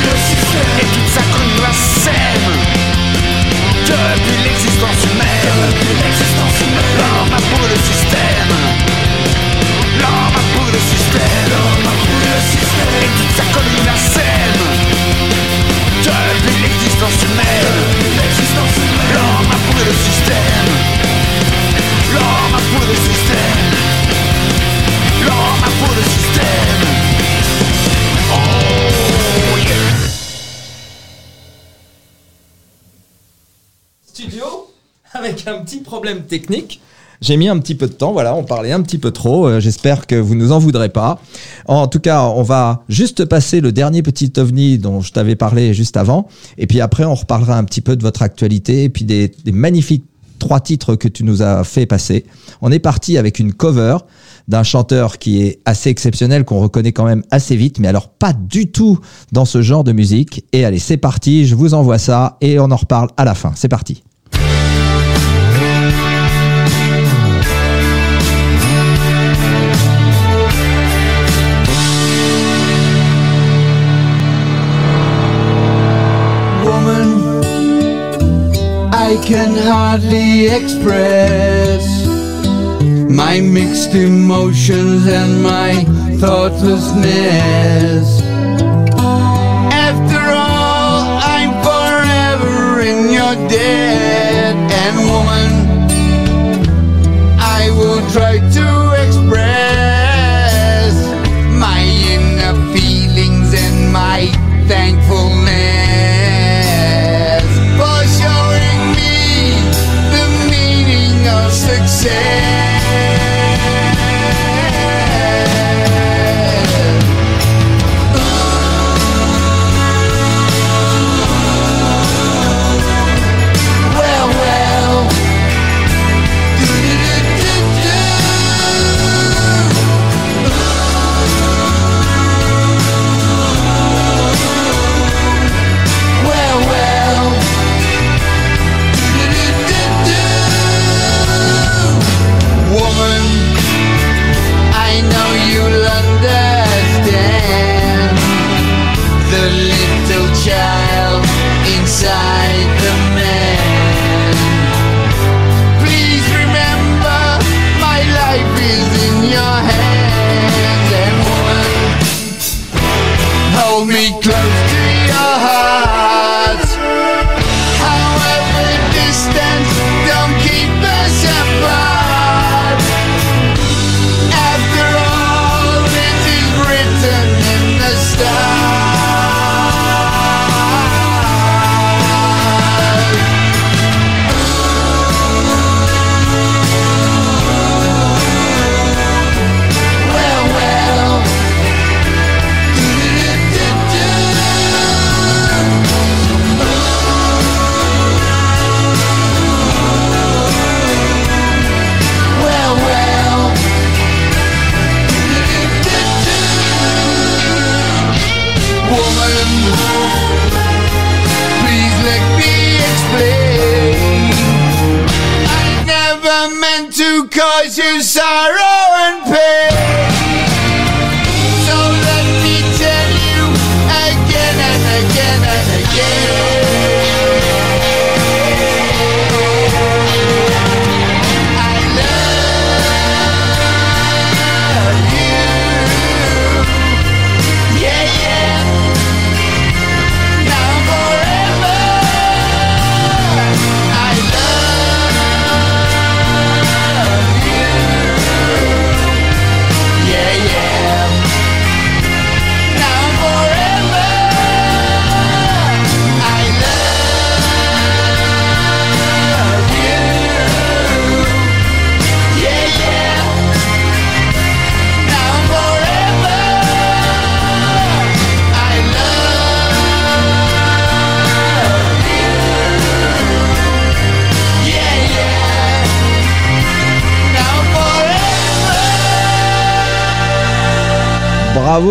le système. Et toute sa conne la scène depuis l'existence l'homme a pour le système. L'homme a pour le système, Un petit problème technique. J'ai mis un petit peu de temps, voilà, on parlait un petit peu trop. euh, J'espère que vous nous en voudrez pas. En tout cas, on va juste passer le dernier petit ovni dont je t'avais parlé juste avant. Et puis après, on reparlera un petit peu de votre actualité et puis des, des magnifiques trois titres que tu nous as fait passer. On est parti avec une cover d'un chanteur qui est assez exceptionnel, qu'on reconnaît quand même assez vite, mais alors pas du tout dans ce genre de musique. Et allez, c'est parti, je vous envoie ça et on en reparle à la fin. C'est parti. I can hardly express my mixed emotions and my thoughtlessness. After all, I'm forever in your debt, and woman, I will try to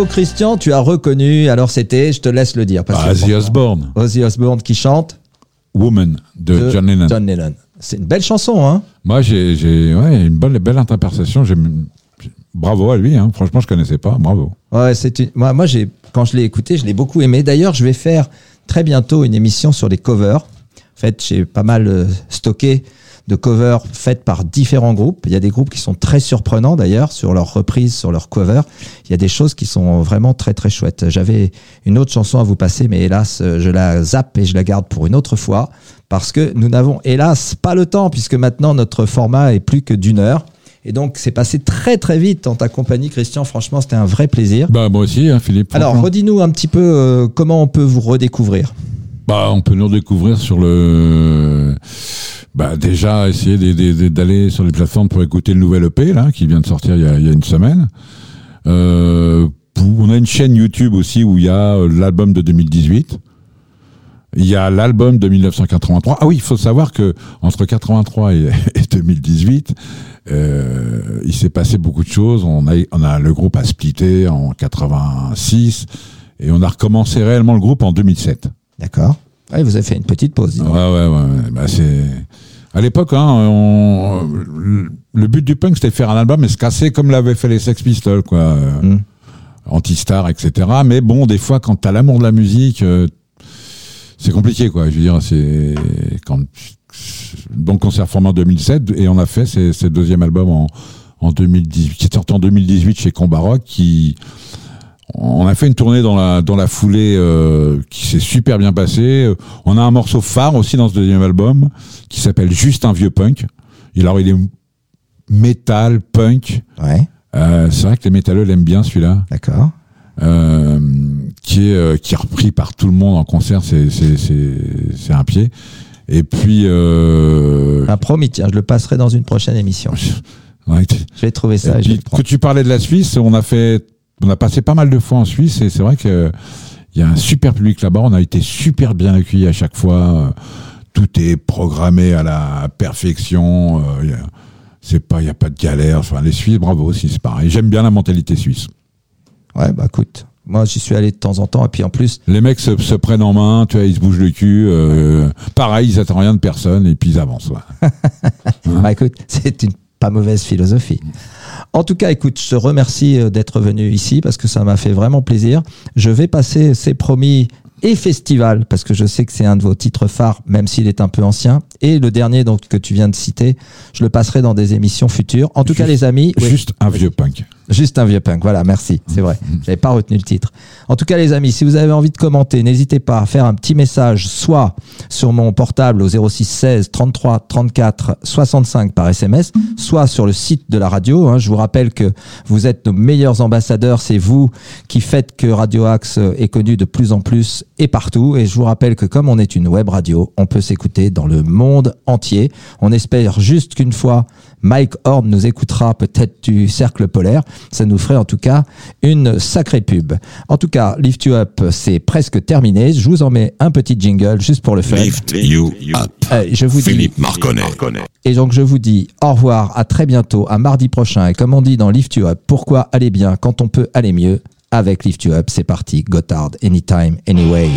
Bravo Christian, tu as reconnu. Alors c'était, je te laisse le dire. parce Ah, que- Ozzy Osbourne, Ozzy Osbourne qui chante Woman de, de John Lennon. John Lennon. C'est une belle chanson, hein Moi, j'ai ouais, une bonne, belle interprétation. Bravo à lui. Hein. Franchement, je connaissais pas. Bravo. Ouais, une... moi, moi quand je l'ai écouté, je l'ai beaucoup aimé. D'ailleurs, je vais faire très bientôt une émission sur les covers. En fait, j'ai pas mal euh, stocké de covers faites par différents groupes. Il y a des groupes qui sont très surprenants d'ailleurs sur leurs reprises, sur leurs covers. Il y a des choses qui sont vraiment très très chouettes. J'avais une autre chanson à vous passer, mais hélas, je la zappe et je la garde pour une autre fois parce que nous n'avons hélas pas le temps puisque maintenant notre format est plus que d'une heure. Et donc, c'est passé très très vite en ta compagnie, Christian. Franchement, c'était un vrai plaisir. Bah, moi aussi, hein, Philippe. Alors, redis-nous un petit peu euh, comment on peut vous redécouvrir? Bah, on peut nous redécouvrir sur le Bah déjà essayer d'aller sur les plateformes pour écouter le nouvel EP là qui vient de sortir il y a, il y a une semaine. Euh, on a une chaîne YouTube aussi où il y a euh, l'album de 2018. Il y a l'album de 1983. Ah oui, il faut savoir que entre 83 et, et 2018, euh, il s'est passé beaucoup de choses. On a, on a le groupe a splitté en 86 et on a recommencé réellement le groupe en 2007. D'accord. Ouais, vous avez fait une petite pause. dis Ouais, ouais, ouais. ouais. Bah, c'est à l'époque, hein, on... le but du punk c'était de faire un album et se casser comme l'avaient fait les Sex Pistols, quoi. Euh, Mm. Anti-star, etc. Mais bon, des fois, quand t'as l'amour de la musique, euh, c'est compliqué, quoi. Je veux dire, c'est quand donc on s'est reformé en 2007 et on a fait ces deuxième album en, en 2018, qui est sorti en 2018 chez Combat Rock, qui on a fait une tournée dans la dans la foulée euh, qui s'est super bien passée. On a un morceau phare aussi dans ce deuxième album qui s'appelle Juste un vieux punk. Et alors il est métal punk. Ouais, Euh, c'est vrai que les métalleux l'aiment bien celui-là, d'accord. euh, qui est euh, qui est repris par tout le monde en concert. C'est c'est c'est c'est un pied. Et puis euh, Un promis, tiens, je le passerai dans une prochaine émission. ouais, Je vais trouver ça Et et je vais puis, que tu parlais de la Suisse, on a fait, on a passé pas mal de fois en Suisse et c'est vrai que il y a un super public là-bas. On a été super bien accueillis à chaque fois. Tout est programmé à la perfection. Euh, il y a- C'est pas, il y a pas de galère. Enfin, les Suisses, bravo aussi, c'est pareil. J'aime bien la mentalité suisse. Ouais, bah écoute, moi j'y suis allé de temps en temps et puis en plus, Les mecs se, se prennent en main, tu vois, ils se bougent le cul. euh, pareil, ils attendent rien de personne et puis ils avancent. ouais. bah écoute, c'est une pas mauvaise philosophie. En tout cas, écoute, je te remercie euh, d'être venu ici parce que ça m'a fait vraiment plaisir. Je vais passer, c'est promis, et festival parce que je sais que c'est un de vos titres phares, même s'il est un peu ancien. Et le dernier donc que tu viens de citer, je le passerai dans des émissions futures. En tout cas, les amis, oui. Juste un vieux punk. Juste un vieux punk, voilà, merci, c'est vrai. J'avais pas retenu le titre. En tout cas, les amis, si vous avez envie de commenter, n'hésitez pas à faire un petit message, soit sur mon portable au 06 16 33 34 65 par SMS, soit sur le site de la radio. hein. Je vous rappelle que vous êtes nos meilleurs ambassadeurs, c'est vous qui faites que Radio Axe est connu de plus en plus et partout. Et je vous rappelle que comme on est une web radio, on peut s'écouter dans le monde entier. On espère juste qu'une fois Mike Horn nous écoutera peut-être du cercle polaire. Ça nous ferait en tout cas une sacrée pub. En tout cas, Lift You Up, c'est presque terminé. Je vous en mets un petit jingle juste pour le fun. Lift you up. Euh, je vous dis, Philippe Marconnet. et donc je vous dis au revoir, à très bientôt, à mardi prochain. Et comme on dit dans Lift You Up, pourquoi aller bien quand on peut aller mieux? Avec Lift You Up C'est parti, Gotthard, anytime, anyway.